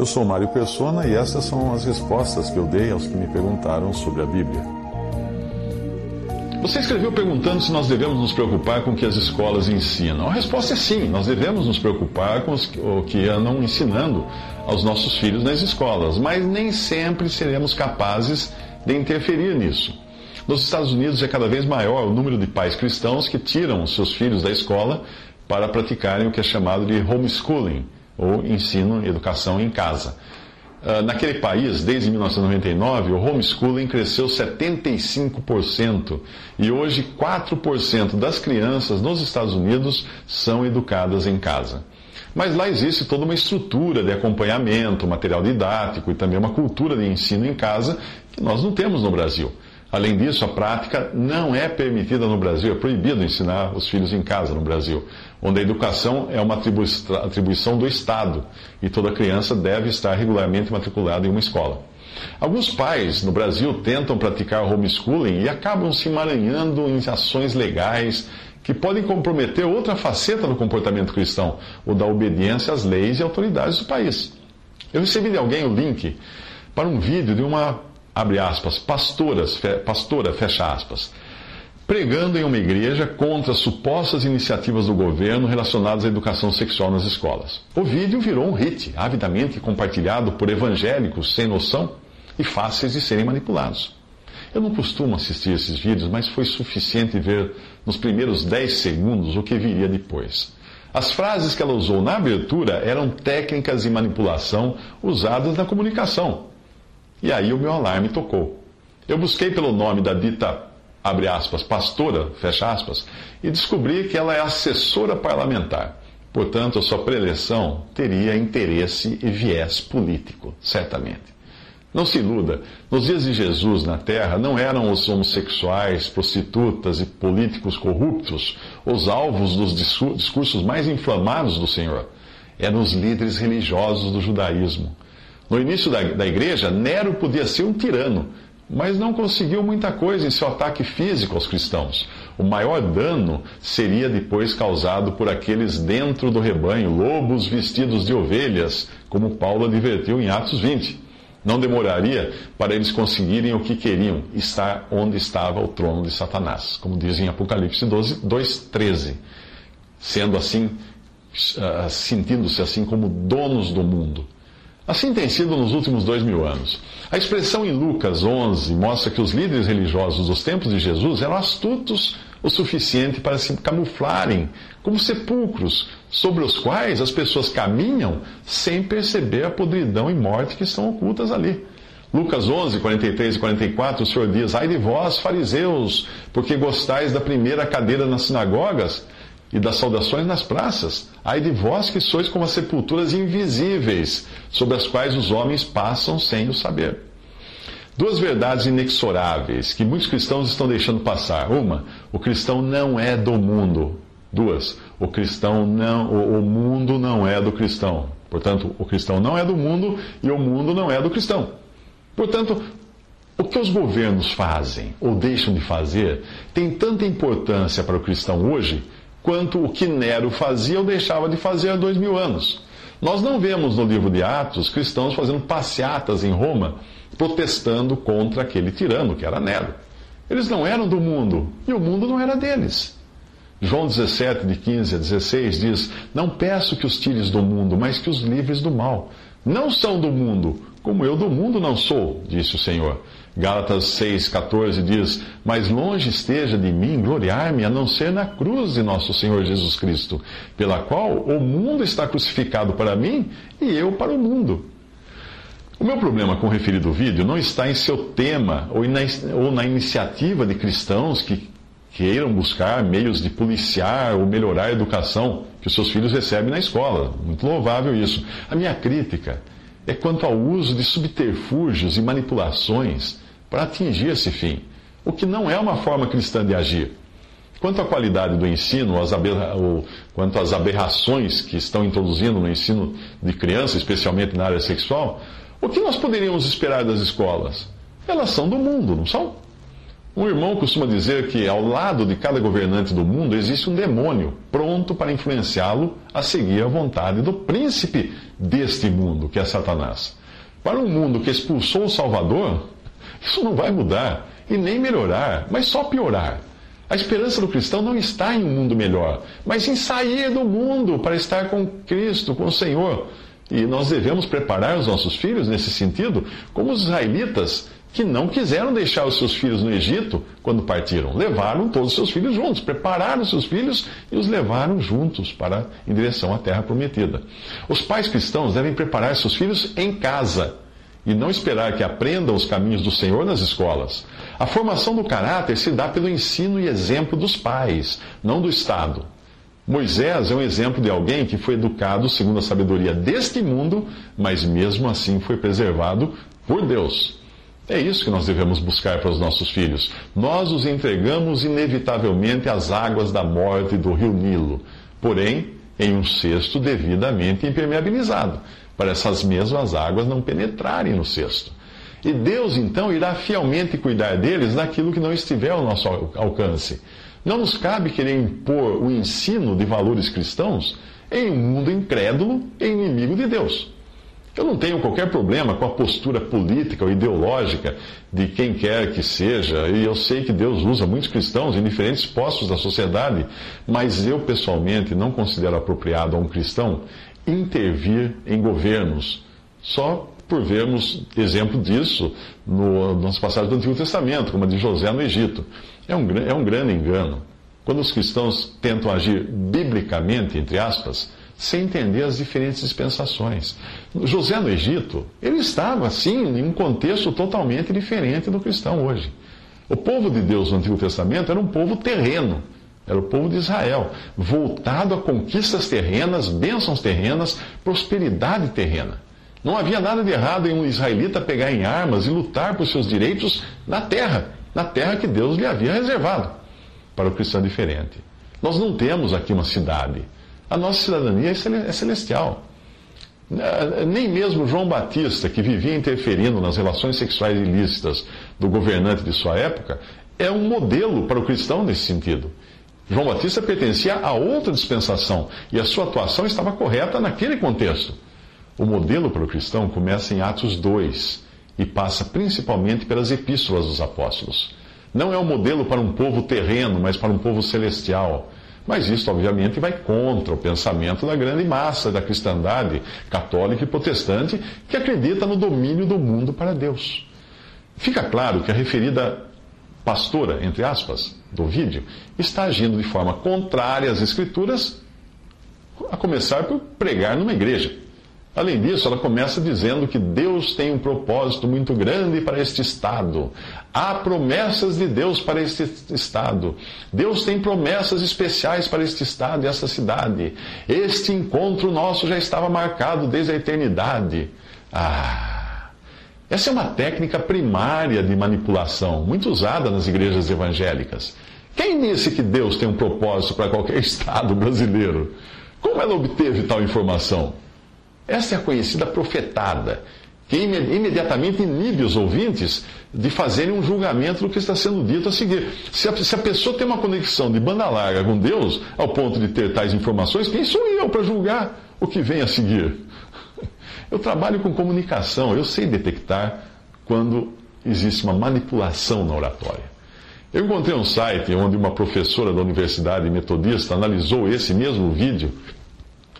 Eu sou Mário Persona e essas são as respostas que eu dei aos que me perguntaram sobre a Bíblia. Você escreveu perguntando se nós devemos nos preocupar com o que as escolas ensinam. A resposta é sim, nós devemos nos preocupar com o que andam ensinando aos nossos filhos nas escolas, mas nem sempre seremos capazes de interferir nisso. Nos Estados Unidos é cada vez maior o número de pais cristãos que tiram seus filhos da escola para praticarem o que é chamado de homeschooling ou ensino, educação em casa. Uh, naquele país, desde 1999, o homeschooling cresceu 75% e hoje 4% das crianças nos Estados Unidos são educadas em casa. Mas lá existe toda uma estrutura de acompanhamento, material didático e também uma cultura de ensino em casa que nós não temos no Brasil. Além disso, a prática não é permitida no Brasil, é proibido ensinar os filhos em casa no Brasil, onde a educação é uma atribuição do Estado e toda criança deve estar regularmente matriculada em uma escola. Alguns pais no Brasil tentam praticar homeschooling e acabam se emaranhando em ações legais que podem comprometer outra faceta do comportamento cristão, o da obediência às leis e autoridades do país. Eu recebi de alguém o link para um vídeo de uma abre aspas, pastoras, fe, pastora, fecha aspas, pregando em uma igreja contra supostas iniciativas do governo relacionadas à educação sexual nas escolas. O vídeo virou um hit, avidamente compartilhado por evangélicos sem noção e fáceis de serem manipulados. Eu não costumo assistir esses vídeos, mas foi suficiente ver nos primeiros 10 segundos o que viria depois. As frases que ela usou na abertura eram técnicas de manipulação usadas na comunicação, e aí o meu alarme tocou. Eu busquei pelo nome da dita, abre aspas, pastora, fecha aspas, e descobri que ela é assessora parlamentar. Portanto, a sua preleção teria interesse e viés político, certamente. Não se iluda, nos dias de Jesus na terra não eram os homossexuais, prostitutas e políticos corruptos os alvos dos discursos mais inflamados do Senhor. Eram os líderes religiosos do judaísmo no início da, da igreja, Nero podia ser um tirano, mas não conseguiu muita coisa em seu ataque físico aos cristãos. O maior dano seria depois causado por aqueles dentro do rebanho, lobos vestidos de ovelhas, como Paulo advertiu em Atos 20. Não demoraria para eles conseguirem o que queriam, estar onde estava o trono de Satanás, como diz em Apocalipse 12, 2,13. Sendo assim, uh, sentindo-se assim como donos do mundo. Assim tem sido nos últimos dois mil anos. A expressão em Lucas 11 mostra que os líderes religiosos dos tempos de Jesus eram astutos o suficiente para se camuflarem como sepulcros sobre os quais as pessoas caminham sem perceber a podridão e morte que estão ocultas ali. Lucas 11, 43 e 44, o Senhor diz: Ai de vós, fariseus, porque gostais da primeira cadeira nas sinagogas e das saudações nas praças. Ai de vós que sois como as sepulturas invisíveis, sobre as quais os homens passam sem o saber. Duas verdades inexoráveis que muitos cristãos estão deixando passar. Uma, o cristão não é do mundo. Duas, o cristão não, o, o mundo não é do cristão. Portanto, o cristão não é do mundo e o mundo não é do cristão. Portanto, o que os governos fazem ou deixam de fazer tem tanta importância para o cristão hoje quanto o que Nero fazia ou deixava de fazer há dois mil anos. Nós não vemos no livro de Atos cristãos fazendo passeatas em Roma, protestando contra aquele tirano que era Nero. Eles não eram do mundo e o mundo não era deles. João 17, de 15 a 16 diz: Não peço que os tires do mundo, mas que os livres do mal. Não são do mundo, como eu do mundo não sou, disse o Senhor. Gálatas 6,14 diz: Mas longe esteja de mim gloriar-me a não ser na cruz de nosso Senhor Jesus Cristo, pela qual o mundo está crucificado para mim e eu para o mundo. O meu problema com o referido vídeo não está em seu tema ou na, ou na iniciativa de cristãos que queiram buscar meios de policiar ou melhorar a educação que os seus filhos recebem na escola. Muito louvável isso. A minha crítica é quanto ao uso de subterfúgios e manipulações para atingir esse fim, o que não é uma forma cristã de agir. Quanto à qualidade do ensino, ou, quanto às aberrações que estão introduzindo no ensino de criança, especialmente na área sexual, o que nós poderíamos esperar das escolas? Elas são do mundo, não são? Um irmão costuma dizer que ao lado de cada governante do mundo existe um demônio pronto para influenciá-lo a seguir a vontade do príncipe deste mundo, que é Satanás. Para um mundo que expulsou o Salvador, isso não vai mudar e nem melhorar, mas só piorar. A esperança do cristão não está em um mundo melhor, mas em sair do mundo para estar com Cristo, com o Senhor. E nós devemos preparar os nossos filhos nesse sentido, como os israelitas que não quiseram deixar os seus filhos no Egito quando partiram. Levaram todos os seus filhos juntos, prepararam os seus filhos e os levaram juntos para em direção à terra prometida. Os pais cristãos devem preparar seus filhos em casa e não esperar que aprendam os caminhos do Senhor nas escolas. A formação do caráter se dá pelo ensino e exemplo dos pais, não do Estado. Moisés é um exemplo de alguém que foi educado segundo a sabedoria deste mundo, mas mesmo assim foi preservado por Deus. É isso que nós devemos buscar para os nossos filhos. Nós os entregamos inevitavelmente às águas da morte do rio Nilo, porém em um cesto devidamente impermeabilizado, para essas mesmas águas não penetrarem no cesto. E Deus então irá fielmente cuidar deles naquilo que não estiver ao nosso alcance. Não nos cabe querer impor o ensino de valores cristãos em um mundo incrédulo e inimigo de Deus. Eu não tenho qualquer problema com a postura política ou ideológica de quem quer que seja, e eu sei que Deus usa muitos cristãos em diferentes postos da sociedade, mas eu pessoalmente não considero apropriado a um cristão intervir em governos, só por vermos exemplo disso no, nas passagens do Antigo Testamento, como a de José no Egito. É um, é um grande engano. Quando os cristãos tentam agir biblicamente, entre aspas, sem entender as diferentes dispensações. José no Egito, ele estava, sim, em um contexto totalmente diferente do cristão hoje. O povo de Deus no Antigo Testamento era um povo terreno, era o povo de Israel, voltado a conquistas terrenas, bênçãos terrenas, prosperidade terrena. Não havia nada de errado em um israelita pegar em armas e lutar por seus direitos na terra, na terra que Deus lhe havia reservado. Para o cristão diferente. Nós não temos aqui uma cidade. A nossa cidadania é celestial. Nem mesmo João Batista, que vivia interferindo nas relações sexuais ilícitas do governante de sua época, é um modelo para o cristão nesse sentido. João Batista pertencia a outra dispensação e a sua atuação estava correta naquele contexto. O modelo para o cristão começa em Atos 2 e passa principalmente pelas epístolas dos apóstolos. Não é um modelo para um povo terreno, mas para um povo celestial mas isso, obviamente, vai contra o pensamento da grande massa da cristandade católica e protestante que acredita no domínio do mundo para Deus. Fica claro que a referida pastora, entre aspas, do vídeo, está agindo de forma contrária às Escrituras, a começar por pregar numa igreja. Além disso, ela começa dizendo que Deus tem um propósito muito grande para este Estado. Há promessas de Deus para este Estado. Deus tem promessas especiais para este Estado e esta cidade. Este encontro nosso já estava marcado desde a eternidade. Ah! Essa é uma técnica primária de manipulação, muito usada nas igrejas evangélicas. Quem disse que Deus tem um propósito para qualquer Estado brasileiro? Como ela obteve tal informação? Essa é a conhecida profetada, que imediatamente inibe os ouvintes de fazerem um julgamento do que está sendo dito a seguir. Se a, se a pessoa tem uma conexão de banda larga com Deus, ao ponto de ter tais informações, quem sou eu para julgar o que vem a seguir? Eu trabalho com comunicação, eu sei detectar quando existe uma manipulação na oratória. Eu encontrei um site onde uma professora da Universidade Metodista analisou esse mesmo vídeo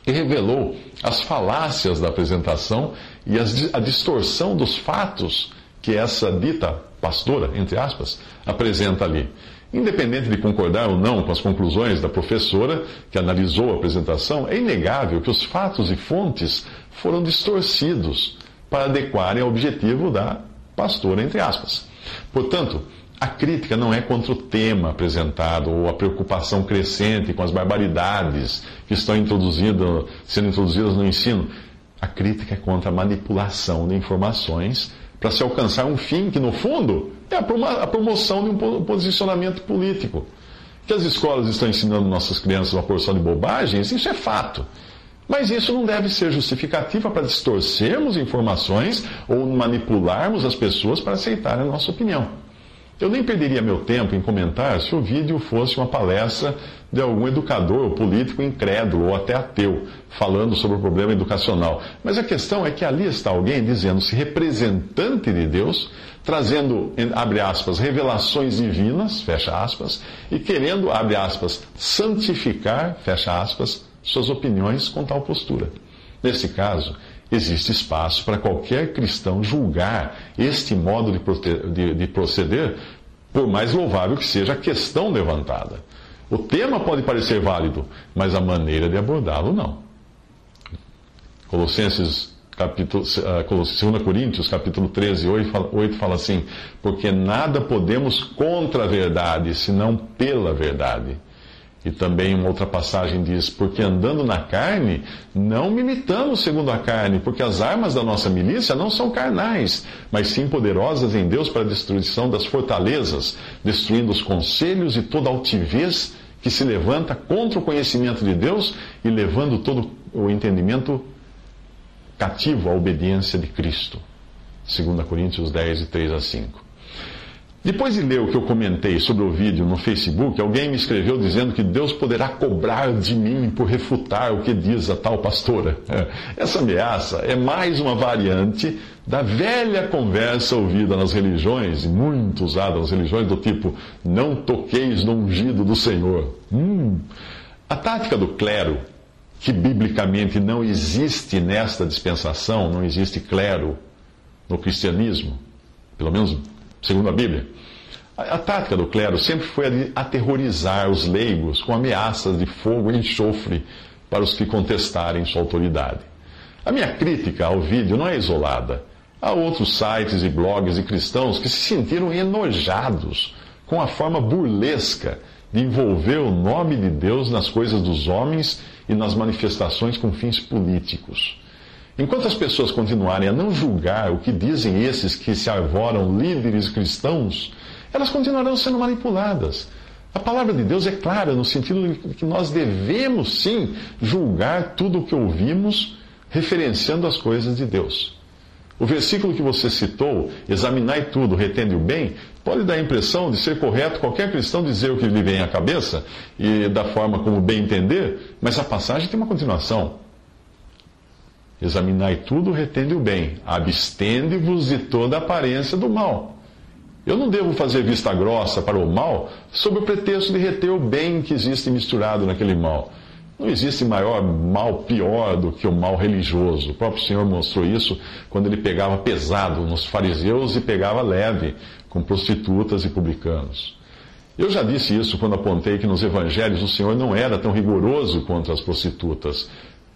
e revelou as falácias da apresentação e as, a distorção dos fatos que essa dita pastora, entre aspas, apresenta ali. Independente de concordar ou não com as conclusões da professora que analisou a apresentação, é inegável que os fatos e fontes foram distorcidos para adequarem ao objetivo da pastora, entre aspas. Portanto, A crítica não é contra o tema apresentado ou a preocupação crescente com as barbaridades que estão sendo introduzidas no ensino. A crítica é contra a manipulação de informações para se alcançar um fim que, no fundo, é a promoção de um posicionamento político. Que as escolas estão ensinando nossas crianças uma porção de bobagens, isso é fato. Mas isso não deve ser justificativa para distorcermos informações ou manipularmos as pessoas para aceitarem a nossa opinião. Eu nem perderia meu tempo em comentar se o vídeo fosse uma palestra de algum educador político incrédulo ou até ateu, falando sobre o problema educacional. Mas a questão é que ali está alguém dizendo-se representante de Deus, trazendo, abre aspas, revelações divinas, fecha aspas, e querendo, abre aspas, santificar, fecha aspas, suas opiniões com tal postura. Nesse caso, existe espaço para qualquer cristão julgar este modo de, de, de proceder, por mais louvável que seja a questão levantada. O tema pode parecer válido, mas a maneira de abordá-lo não. Colossenses capítulo, 2 uh, Coríntios, capítulo 13, 8 8 fala assim: Porque nada podemos contra a verdade, senão pela verdade. E também uma outra passagem diz: Porque andando na carne, não militamos segundo a carne, porque as armas da nossa milícia não são carnais, mas sim poderosas em Deus para a destruição das fortalezas, destruindo os conselhos e toda altivez que se levanta contra o conhecimento de Deus e levando todo o entendimento cativo à obediência de Cristo. 2 Coríntios 10, 3 a 5. Depois de ler o que eu comentei sobre o vídeo no Facebook, alguém me escreveu dizendo que Deus poderá cobrar de mim por refutar o que diz a tal pastora. É, essa ameaça é mais uma variante da velha conversa ouvida nas religiões, muito usada nas religiões, do tipo: não toqueis no ungido do Senhor. Hum. A tática do clero, que biblicamente não existe nesta dispensação, não existe clero no cristianismo, pelo menos segundo a Bíblia. A, tática do clero sempre foi a de aterrorizar os leigos com ameaças de fogo e enxofre para os que contestarem sua autoridade. A minha crítica ao vídeo não é isolada. Há outros sites e blogs e cristãos que se sentiram enojados com a forma burlesca de envolver o nome de Deus nas coisas dos homens e nas manifestações com fins políticos. Enquanto as pessoas continuarem a não julgar o que dizem esses que se arvoram líderes cristãos, elas continuarão sendo manipuladas. A palavra de Deus é clara no sentido de que nós devemos sim julgar tudo o que ouvimos, referenciando as coisas de Deus. O versículo que você citou, examinai tudo, retende o bem, pode dar a impressão de ser correto qualquer cristão dizer o que lhe vem à cabeça e da forma como bem entender, mas a passagem tem uma continuação. Examinai tudo, retende o bem. Abstende-vos de toda aparência do mal. Eu não devo fazer vista grossa para o mal sob o pretexto de reter o bem que existe misturado naquele mal. Não existe maior mal pior do que o mal religioso. O próprio Senhor mostrou isso quando ele pegava pesado nos fariseus e pegava leve com prostitutas e publicanos. Eu já disse isso quando apontei que nos evangelhos o Senhor não era tão rigoroso contra as prostitutas,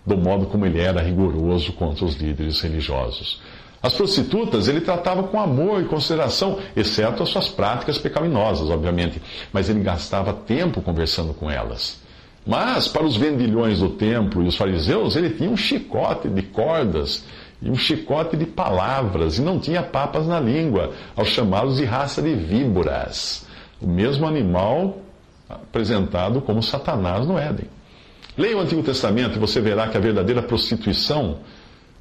do modo como ele era rigoroso contra os líderes religiosos. As prostitutas ele tratava com amor e consideração, exceto as suas práticas pecaminosas, obviamente, mas ele gastava tempo conversando com elas. Mas para os vendilhões do templo e os fariseus, ele tinha um chicote de cordas e um chicote de palavras, e não tinha papas na língua, ao chamá-los de raça de víboras, o mesmo animal apresentado como Satanás no Éden. Leia o Antigo Testamento e você verá que a verdadeira prostituição,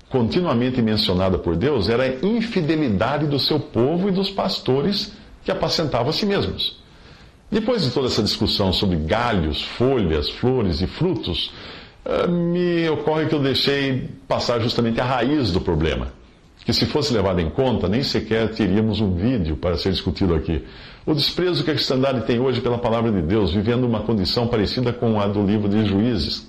continuamente mencionada por Deus, era a infidelidade do seu povo e dos pastores que apacentavam a si mesmos. Depois de toda essa discussão sobre galhos, folhas, flores e frutos, eh, me ocorre que eu deixei passar justamente a raiz do problema que se fosse levado em conta, nem sequer teríamos um vídeo para ser discutido aqui. O desprezo que a cristandade tem hoje pela palavra de Deus, vivendo uma condição parecida com a do livro de Juízes,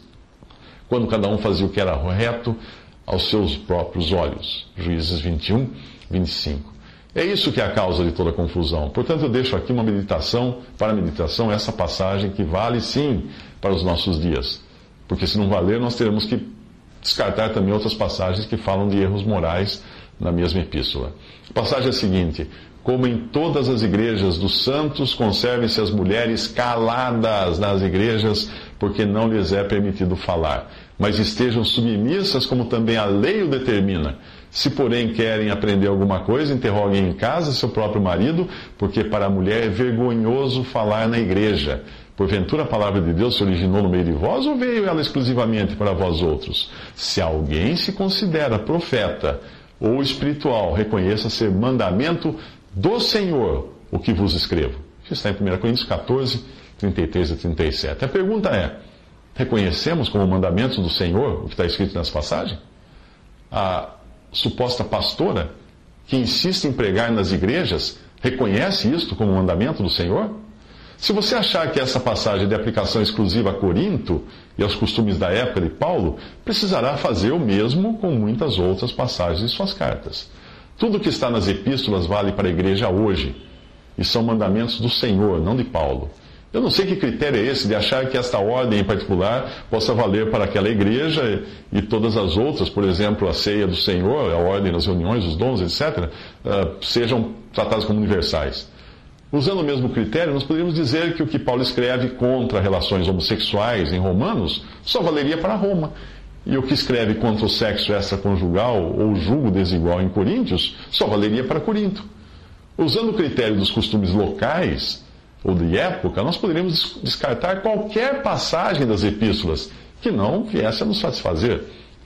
quando cada um fazia o que era reto aos seus próprios olhos. Juízes 21, 25. É isso que é a causa de toda a confusão. Portanto, eu deixo aqui uma meditação, para a meditação, essa passagem que vale sim para os nossos dias. Porque se não valer, nós teremos que descartar também outras passagens que falam de erros morais na mesma epístola. A passagem é a seguinte: como em todas as igrejas dos santos, conservem-se as mulheres caladas nas igrejas, porque não lhes é permitido falar. Mas estejam submissas, como também a lei o determina. Se, porém, querem aprender alguma coisa, interroguem em casa seu próprio marido, porque para a mulher é vergonhoso falar na igreja. Porventura a palavra de Deus se originou no meio de vós ou veio ela exclusivamente para vós outros? Se alguém se considera profeta ou espiritual, reconheça ser mandamento do Senhor o que vos escrevo. Isso está em 1 Coríntios 14, 33 a 37. A pergunta é: reconhecemos como mandamentos do Senhor o que está escrito nessa passagem? A suposta pastora que insiste em pregar nas igrejas reconhece isto como mandamento do Senhor? Se você achar que essa passagem é de aplicação exclusiva a Corinto e aos costumes da época de Paulo, precisará fazer o mesmo com muitas outras passagens de suas cartas. Tudo que está nas epístolas vale para a igreja hoje, e são mandamentos do Senhor, não de Paulo. Eu não sei que critério é esse de achar que esta ordem em particular possa valer para aquela igreja e todas as outras, por exemplo, a ceia do Senhor, a ordem nas reuniões, os dons, etc., ah, sejam tratadas como universais. Usando o mesmo critério, nós poderíamos dizer que o que Paulo escreve contra relações homossexuais em Romanos só valeria para Roma. E o que escreve contra o sexo extraconjugal ou julgo desigual em Coríntios só valeria para Corinto. Usando o critério dos costumes locais ou de época, nós poderíamos descartar qualquer passagem das epístolas que não viesse a nos satisfazer,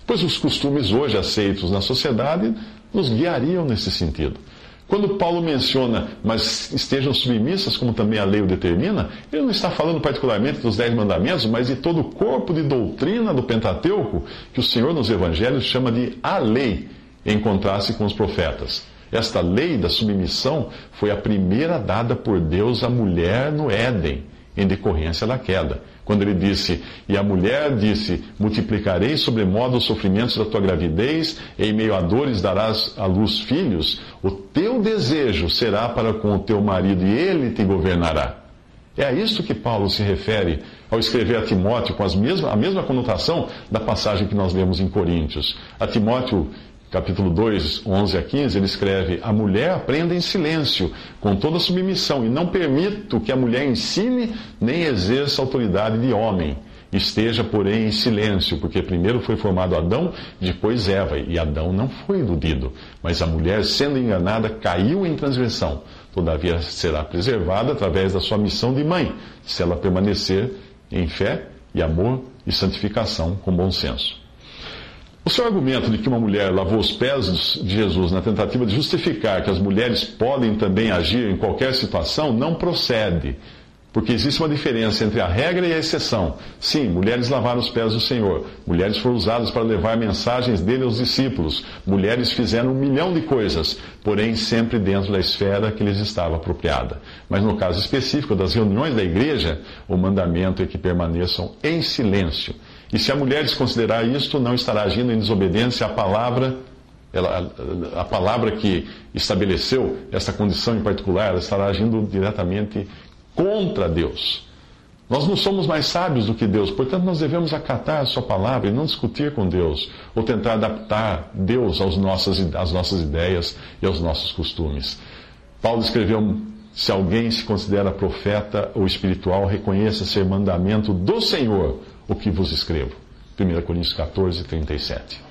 pois os costumes hoje aceitos na sociedade nos guiariam nesse sentido. Quando Paulo menciona, mas estejam submissas, como também a lei o determina, ele não está falando particularmente dos Dez Mandamentos, mas de todo o corpo de doutrina do Pentateuco, que o Senhor nos Evangelhos chama de a lei, em contraste com os profetas. Esta lei da submissão foi a primeira dada por Deus à mulher no Éden, em decorrência da queda quando ele disse: E a mulher disse: Multiplicarei sobremodo os sofrimentos da tua gravidez, em meio a dores darás à luz filhos. O teu desejo será para com o teu marido, e ele te governará. É a isto que Paulo se refere ao escrever a Timóteo com as mesmas, a mesma conotação da passagem que nós lemos em Coríntios. A Timóteo capítulo 2, 11 a 15, ele escreve: A mulher aprenda em silêncio, com toda submissão, e não permito que a mulher ensine nem exerça autoridade de homem. Esteja, porém, em silêncio, porque primeiro foi formado Adão, depois Eva, e Adão não foi iludido. Mas a mulher, sendo enganada, caiu em transgressão. Todavia será preservada através da sua missão de mãe, se ela permanecer em fé e amor e santificação com bom senso. O seu argumento de que uma mulher lavou os pés de Jesus na tentativa de justificar que as mulheres podem também agir em qualquer situação não procede, porque existe uma diferença entre a regra e a exceção. Sim, mulheres lavaram os pés do Senhor, mulheres foram usadas para levar mensagens dele aos discípulos, mulheres fizeram um milhão de coisas, porém sempre dentro da esfera que lhes estava apropriada. Mas no caso específico das reuniões da igreja, o mandamento é que permaneçam em silêncio e se a mulher desconsiderar isto, não estará agindo em desobediência à palavra, ela, a, palavra que estabeleceu essa condição em particular, ela estará agindo diretamente contra Deus. Nós não somos mais sábios do que Deus, portanto, nós devemos acatar a Sua palavra e não discutir com Deus, ou tentar adaptar Deus às nossas, às nossas ideias e aos nossos costumes. Paulo escreveu: Se alguém se considera profeta ou espiritual, reconheça ser mandamento do Senhor o que vos escrevo. 1 Coríntios 14, 37.